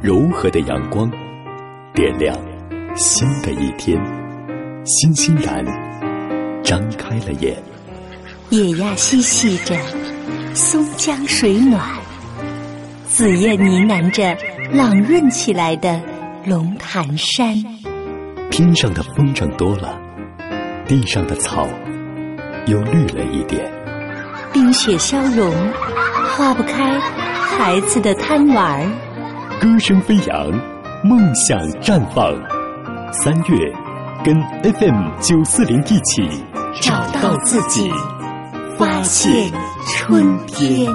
柔和的阳光，点亮新的一天。欣欣然张开了眼，野鸭嬉戏着，松江水暖；紫燕呢喃着，朗润起来的龙潭山。天上的风筝多了，地上的草又绿了一点。冰雪消融，化不开孩子的贪玩儿。歌声飞扬，梦想绽放。三月，跟 FM 九四零一起找到自己，发现春天。